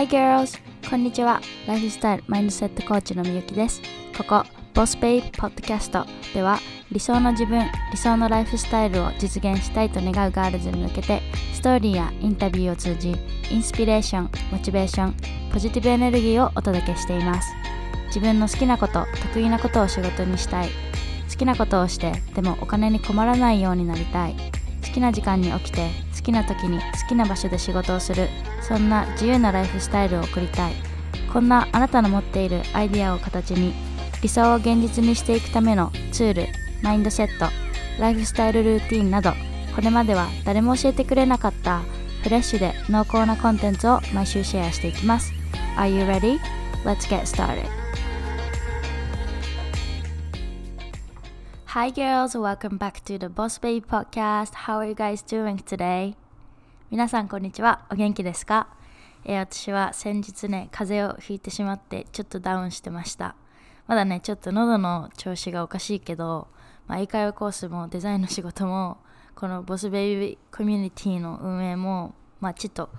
Hi girls! こんにちは。ライフスタイルマインドセットコーチのみゆきです。ここ、ボスベイポッドキャストでは理想の自分、理想のライフスタイルを実現したいと願うガールズに向けてストーリーやインタビューを通じインスピレーション、モチベーション、ポジティブエネルギーをお届けしています。自分の好きなこと、得意なことを仕事にしたい。好きなことをして、でもお金に困らないようになりたい。好きな時間に起きて好きな時に好きな場所で仕事をするそんな自由なライフスタイルを送りたいこんなあなたの持っているアイデアを形に理想を現実にしていくためのツールマインドセットライフスタイルルーティンなどこれまでは誰も教えてくれなかったフレッシュで濃厚なコンテンツを毎週シェアしていきます Are you ready? Let's get started Hi girls, welcome back to the Boss Baby Podcast. How are you guys doing today? 皆さんこんにちは。お元気ですか、えー、私は先日ね、風邪をひいてしまってちょっとダウンしてました。まだね、ちょっと喉の調子がおかしいけど、まあ、英会話コースもデザインの仕事も、このボスベイビーコミュニティの運営も、まあちょっと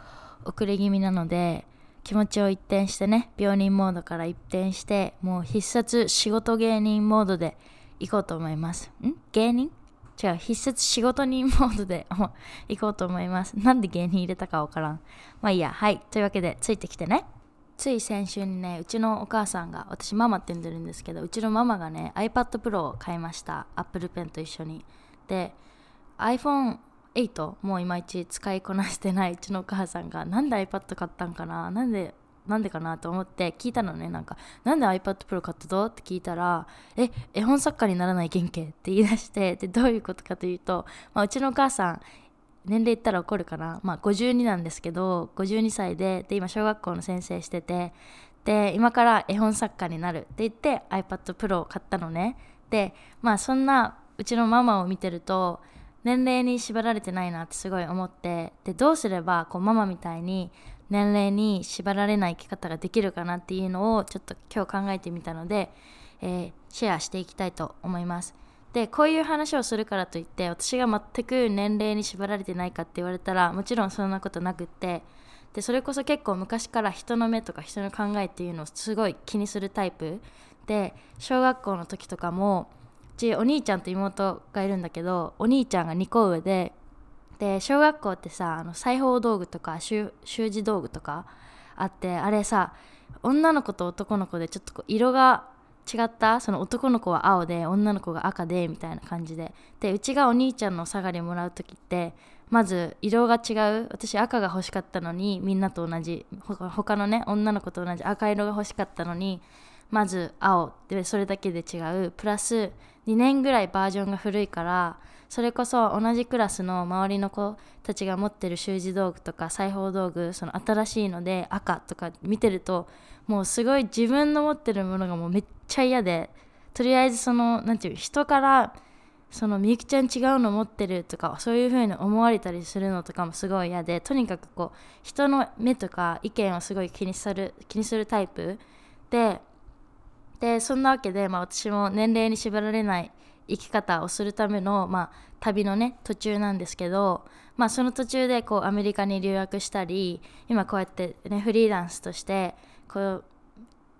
遅れ気味なので、気持ちを一転してね、病人モードから一転して、もう必殺仕事芸人モードで行こうと思います。ん？芸人？違う、必殺仕事人モードで行こうと思います。なんで芸人入れたかわからん。まあいいや、はい。というわけで、ついてきてね。つい先週にね、うちのお母さんが、私ママって呼んでるんですけど、うちのママがね、iPad Pro を買いました。Apple Pen と一緒に。で、iPhone 8もういまいち使いこなしてないうちのお母さんが、なんで iPad 買ったんかな？なんでなんでかなと思って聞いたのねなんかなんで iPad Pro 買ったとって聞いたらえ絵本作家にならない原型？って言い出してでどういうことかというと、まあ、うちのお母さん年齢言ったら怒るかな？まあ52なんですけど52歳でで今小学校の先生しててで今から絵本作家になるって言って iPad Pro を買ったのね。でまあそんなうちのママを見てると年齢に縛られてないなってすごい思ってでどうすればこうママみたいに年齢に縛られない生き方ができるかなっていうのをちょっと今日考えてみたので、えー、シェアしていきたいと思います。でこういう話をするからといって私が全く年齢に縛られてないかって言われたらもちろんそんなことなくってでそれこそ結構昔から人の目とか人の考えっていうのをすごい気にするタイプで小学校の時とかもうちお兄ちゃんと妹がいるんだけどお兄ちゃんが2個上でで小学校ってさあの裁縫道具とか習字道具とかあってあれさ女の子と男の子でちょっとこう色が違ったその男の子は青で女の子が赤でみたいな感じで。でうちがお兄ちゃんのお下がりもらう時ってまず色が違う。私赤が欲しかったのにみんなと同じ。他のね女の子と同じ。赤色が欲しかったのにまず青。でそれだけで違う。プラス2年ぐらいバージョンが古いからそれこそ同じクラスの周りの子たちが持ってる習字道具とか裁縫道具その新しいので赤とか見てるともうすごい自分の持ってるものがもうめっちゃ嫌でとりあえずその何て言う人からそのみゆきちゃん違うの持ってるとかそういう風に思われたりするのとかもすごい嫌でとにかくこう人の目とか意見をすごい気にする気にするタイプででそんなわけで、まあ、私も年齢に縛られない生き方をするための、まあ、旅のね途中なんですけど、まあ、その途中でこうアメリカに留学したり今こうやってねフリーランスとしてこう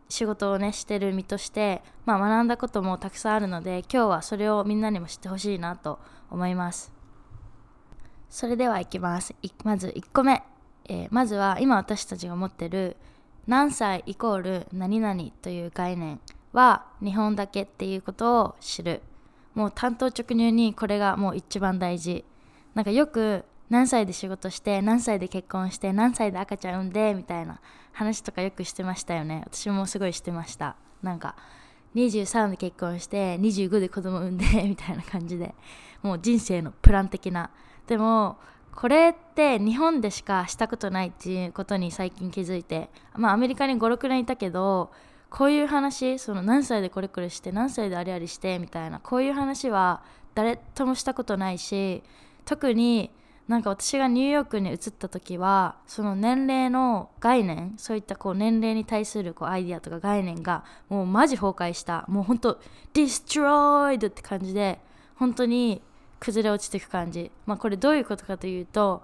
仕事をねしてる身として、まあ、学んだこともたくさんあるので今日はそれをみんなにも知ってほしいなと思います。それではいきます。まず1個目、えー、まずは今私たちが持ってる何歳イコール何々という概念は日本だけっていうことを知る。もう単刀直入にこれがもう一番大事。なんかよく何歳で仕事して何歳で結婚して何歳で赤ちゃん産んでみたいな話とかよくしてましたよね。私もすごいしてました。なんか23で結婚して25で子供産んで みたいな感じで。もう人生のプラン的な。でもこれって日本でしかしたことないっていうことに最近気づいて。まあアメリカに56年いたけどこういう話その何歳でこれこれして何歳であれあれしてみたいなこういう話は誰ともしたことないし特になんか私がニューヨークに移った時はその年齢の概念そういったこう年齢に対するこうアイディアとか概念がもうマジ崩壊したもうほんと destroyed って感じで本当に崩れ落ちていく感じ。まあこれどういうことかというと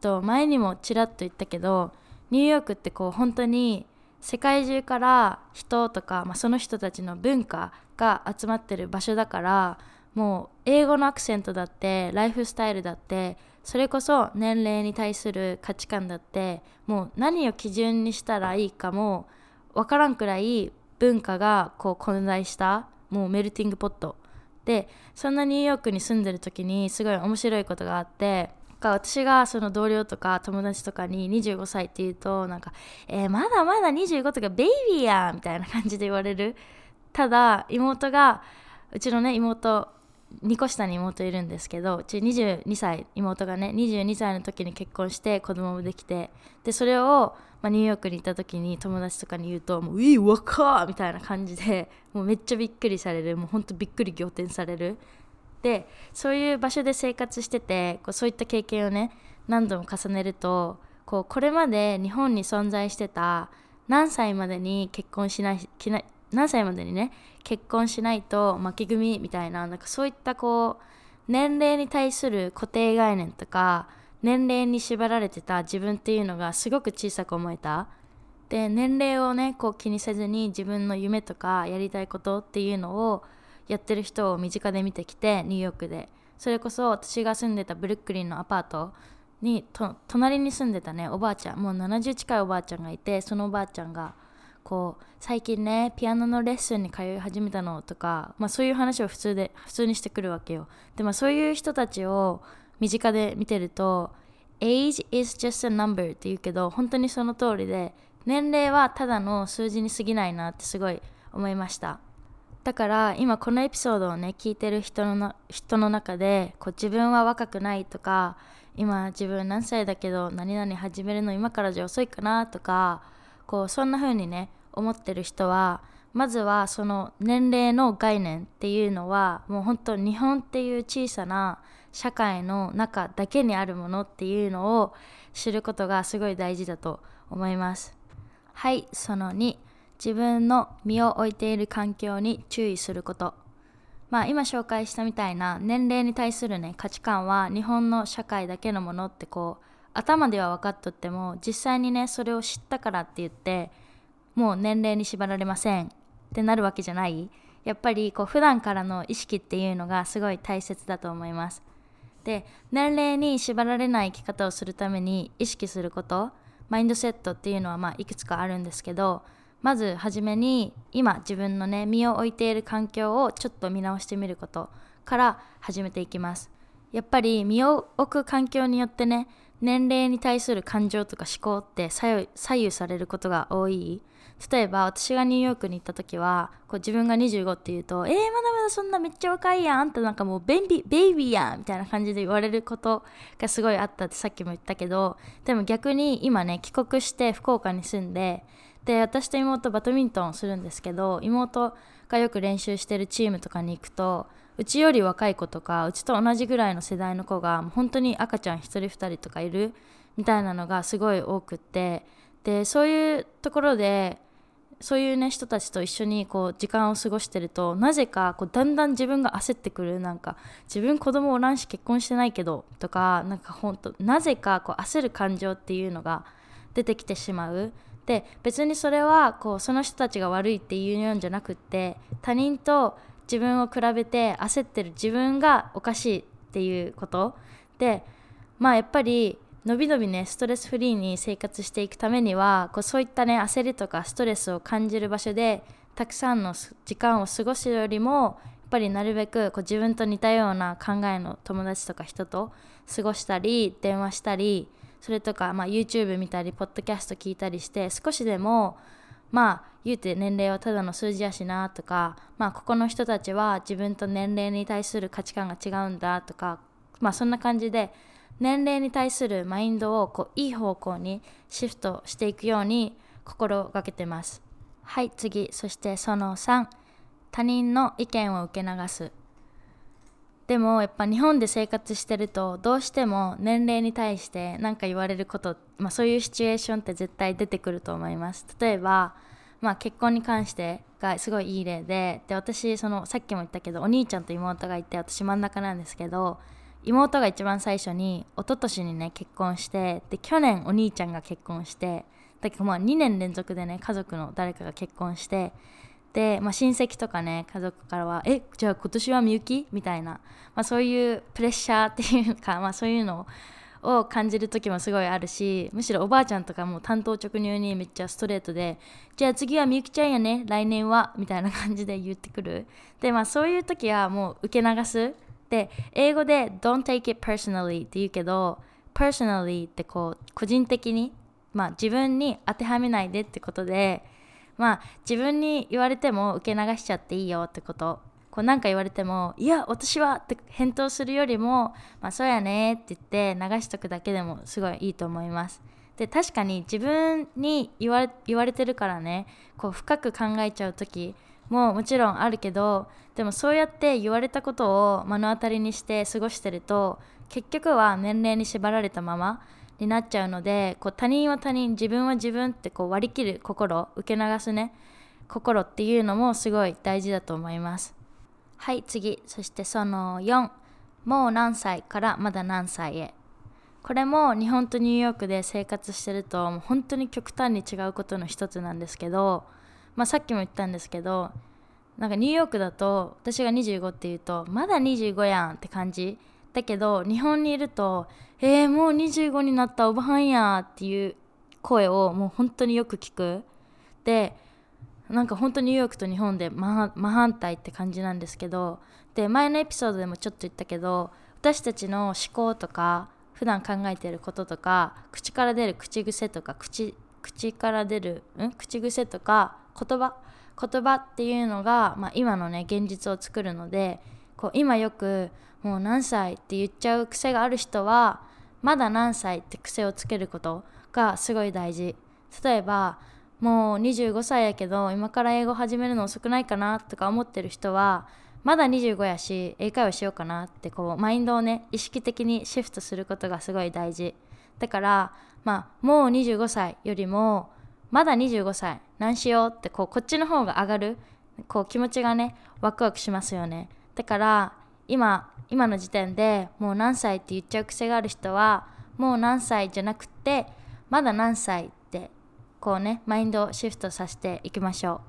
と前にもちらっと言ったけどニューヨークってこう本当に世界中から人とか、まあ、その人たちの文化が集まってる場所だからもう英語のアクセントだってライフスタイルだってそれこそ年齢に対する価値観だってもう何を基準にしたらいいかもわからんくらい文化がこう混在したもうメルティングポット。でそんなニューヨークに住んでる時にすごい面白いことがあって私がその同僚とか友達とかに25歳って言うとなんか「えー、まだまだ25とかベイビーやん」みたいな感じで言われるただ妹がうちのね妹2個下に妹いるんですけどうち22歳妹がね22歳の時に結婚して子供もできてでそれを、まあ、ニューヨークに行った時に友達とかに言うと「もういい若!」みたいな感じでもうめっちゃびっくりされるもうほんとびっくり仰天されるでそういう場所で生活しててこうそういった経験をね何度も重ねるとこうこれまで日本に存在してた何歳までに結婚しない何歳までにね結婚しないと負け組みたいななんかそういったこう年齢に対する固定概念とか年齢に縛られてた自分っていうのがすごく小さく思えた。で年齢をねこう気にせずに自分の夢とかやりたいことっていうのをやってる人を身近で見てきてニューヨークで。それこそ私が住んでたブルックリンのアパートに隣に住んでたねおばあちゃん。もう70近いおばあちゃんがいてそのおばあちゃんがこう最近ねピアノのレッスンに通い始めたのとか、まあ、そういう話を普通で普通にしてくるわけよ。でもそういう人たちを身近で見てると age is just a number って言うけど本当にその通りで年齢はただの数字に過ぎないなってすごい思いました。だから今このエピソードをね聞いてる人の人の中でこう自分は若くないとか今自分何歳だけど何々始めるの今からじゃ遅いかなとかこうそんな風にね思ってる人はまずはその年齢の概念っていうのはもう本当日本っていう小さな社会の中だけにあるものっていうのを知ることがすごい大事だと思います。はいその2自分の身を置いている環境に注意すること。まあ今紹介したみたいな年齢に対するね価値観は日本の社会だけのものってこう頭では分かっとっても実際にねそれを知ったからって言ってもう年齢に縛られません。ってなるわけじゃない。やっぱりこう普段からの意識っていうのがすごい大切だと思います。で年齢に縛られない生き方をするために意識することマインドセットっていうのはまあいくつかあるんですけどまず初めに今自分のね身を置いている環境をちょっと見直してみることから始めていきます。やっぱり身を置く環境によってね年齢に対する感情とか思考って左右されることが多い。例えば私がニューヨークに行った時はこう自分が25って言うと「えー、まだまだそんなめっちゃ若いやん」あんたなんかもうベビベイビーやん！みたいな感じで言われることがすごいあったってさっきも言ったけどでも逆に今ね帰国して福岡に住んでで私と妹バドミントンするんですけど妹がよく練習してるチームとかに行くとうちより若い子とかうちと同じぐらいの世代の子が本当に赤ちゃん1人2人とかいるみたいなのがすごい多くってでそういうところでそういうね人たちと一緒にこう時間を過ごしてるとなぜかこうだんだん自分が焦ってくる。なんか自分子供おらんし結婚してないけどとかなんか本当なぜかこう焦る感情っていうのが出てきてしまう。で別にそれはこうその人たちが悪いっていうんじゃなくって他人と自分を比べて焦ってる自分がおかしいっていうこと。でまあやっぱりのびのびねストレスフリーに生活していくためにはこうそういったね焦りとかストレスを感じる場所でたくさんの時間を過ごすよりもやっぱりなるべくこう自分と似たような考えの友達とか人と過ごしたり電話したりそれとか、まあ、YouTube 見たりポッドキャスト聞いたりして少しでもまあ言うて年齢はただの数字やしなとかまあここの人たちは自分と年齢に対する価値観が違うんだとかまあそんな感じで年齢に対するマインドをこういい方向にシフトしていくように心がけてます。はい次そしてその3他人の意見を受け流す。でもやっぱ日本で生活してるとどうしても年齢に対して何か言われること、まあ、そういうシチュエーションって絶対出てくると思います。例えば、まあ、結婚に関してがすごいいい例でで私そのさっきも言ったけどお兄ちゃんと妹がいて私真ん中なんですけど妹が一番最初に一昨年にね結婚してで去年お兄ちゃんが結婚してだけどまあ2年連続でね家族の誰かが結婚してで、まあ、親戚とかね家族からは「えじゃあ今年はみゆき?」みたいな、まあ、そういうプレッシャーっていうか、まあ、そういうのを感じる時もすごいあるしむしろおばあちゃんとかも担当直入にめっちゃストレートで「じゃあ次はみゆきちゃんやね来年は」みたいな感じで言ってくる。でまあそういう時はもう受け流す。で英語で「don't take it personally」って言うけど personally ってこう個人的にまあ自分に当てはめないでってことでまあ自分に言われても受け流しちゃっていいよってことこう何か言われても「いや私は」って返答するよりも「まあそうやね」って言って流しとくだけでもすごいいいと思います。で確かに自分に言われ言われてるからねこう深く考えちゃう時ももちろんあるけどでもそうやって言われたことを目の当たりにして過ごしてると結局は年齢に縛られたままになっちゃうのでこう他人は他人自分は自分ってこう割り切る心受け流すね心っていうのもすごい大事だと思います。はい次。そしてその4もう何歳からまだ何歳へ。これも日本とニューヨークで生活してると本当に極端に違うことの一つなんですけど、まあ、さっきも言ったんですけどなんかニューヨークだと私が25って言うとまだ25やんって感じ。だけど日本にいると「えー、もう25になったおばはんや」っていう声をもう本当によく聞く。でなんか本当にニューヨークと日本で真反対って感じなんですけどで前のエピソードでもちょっと言ったけど私たちの思考とか普段考えてることとか口から出る口癖とか口口から出るん？口癖とか言葉？言葉っていうのが、まあ、今のね現実を作るのでこう今よくもう何歳って言っちゃう癖がある人はまだ何歳って癖をつけることがすごい大事。例えばもう25歳やけど今から英語始めるの遅くないかなとか思ってる人はまだ25やし英会話しようかなってこうマインドをね意識的にシフトすることがすごい大事。だからまあもう25歳よりもまだ25歳何しようってこうこっちの方が上がるこう気持ちがねワクワクしますよね。だから今今の時点でもう何歳って言っちゃう癖がある人はもう何歳じゃなくてまだ何歳ってこうねマインドをシフトさせていきましょ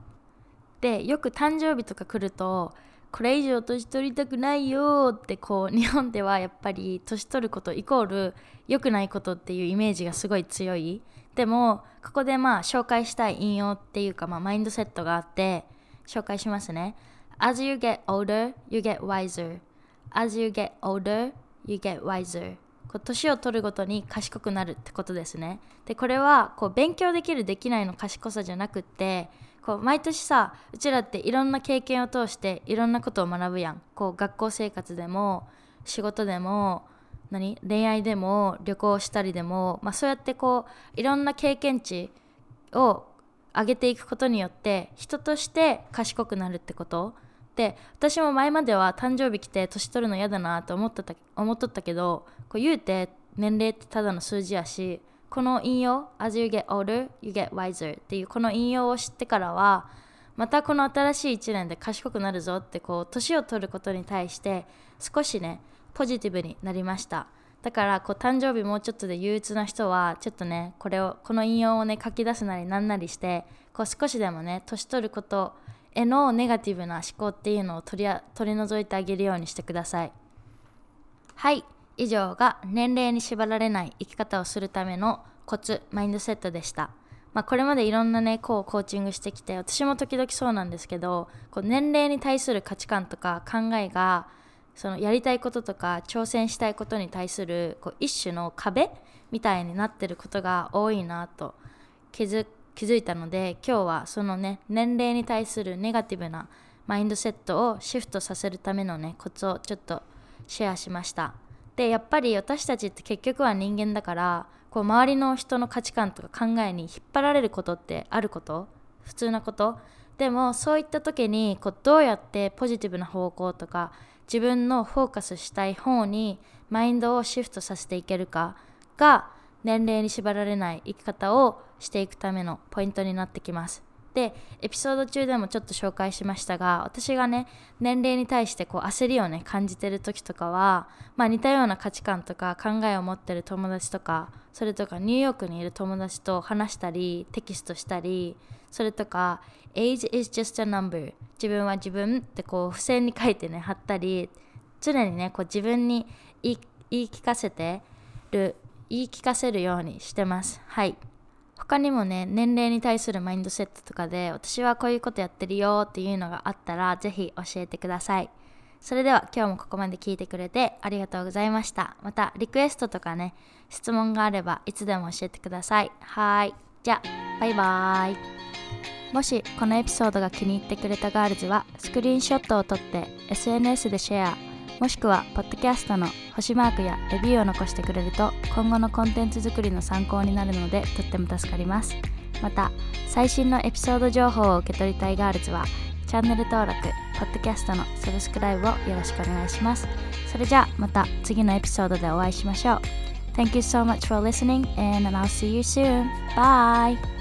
う。でよく誕生日とか来るとこれ以上年取りたくないよってこう日本ではやっぱり年取ることイコール良くないことっていうイメージがすごい強い。でもここでまあ紹介したい引用っていうかまあマインドセットがあって紹介しますね。As you get older, you get wiser. As you get older, you get wiser. 年を取るごとに賢くなるってことですね。で、これはこう勉強できるできないの賢さじゃなくってこう毎年さうちらっていろんな経験を通していろんなことを学ぶやん。こう学校生活でも仕事でも何恋愛でも旅行したりでも、まあ、そうやってこういろんな経験値を上げていくことによって人として賢くなるってことで私も前までは誕生日来て年取るの嫌だなと思った思っとったけどこう言うて年齢ってただの数字やしこの引用 As you get older, you get wiser っていうこの引用を知ってからはまたこの新しい1年で賢くなるぞってこう年を取ることに対して少しねポジティブになりました。だからこう誕生日もうちょっとで憂鬱な人はちょっとねこれをこの引用をね書き出すなりなんなりしてこう少しでもね年取ることへのネガティブな思考っていうのを取り取り除いてあげるようにしてください。はい。以上が年齢に縛られない生き方をするためのコツマインドセットでした。まあ、これまでいろんなねこうコーチングしてきて私も時々そうなんですけどこう年齢に対する価値観とか考えがそのやりたいこととか挑戦したいことに対するこう一種の壁みたいになってることが多いなと気づ気づいたので今日はそのね年齢に対するネガティブなマインドセットをシフトさせるためのねコツをちょっとシェアしました。でやっぱり私たちって結局は人間だからこう周りの人の価値観とか考えに引っ張られることってあること？普通なこと？でもそういった時にこうどうやってポジティブな方向とか自分のフォーカスしたい方にマインドをシフトさせていけるかが年齢に縛られない生き方をしていくためのポイントになってきます。でエピソード中でもちょっと紹介しましたが私がね年齢に対してこう焦りをね感じてる時とかは、まあ、似たような価値観とか考えを持ってる友達とかそれとかニューヨークにいる友達と話したりテキストしたりそれとか age is just a number 自分は自分ってこう付箋に書いてね貼ったり常にねこう自分に言い聞かせてる言い聞かせるようにしてます。はい。他にもね年齢に対するマインドセットとかで私はこういうことやってるよっていうのがあったらぜひ教えてください。それでは今日もここまで聞いてくれてありがとうございました。またリクエストとかね質問があればいつでも教えてください。はい。じゃあバイバーイ。もしこのエピソードが気に入ってくれたガールズはスクリーンショットを撮って SNS でシェア。もしくはポッドキャストの星マークやレビューを残してくれると今後のコンテンツ作りの参考になるのでとっても助かりますまた最新のエピソード情報を受け取りたいガールズはチャンネル登録、ポッドキャストのサブスクライブをよろしくお願いしますそれじゃあまた次のエピソードでお会いしましょう Thank you so much for listening and I'll see you soon. Bye!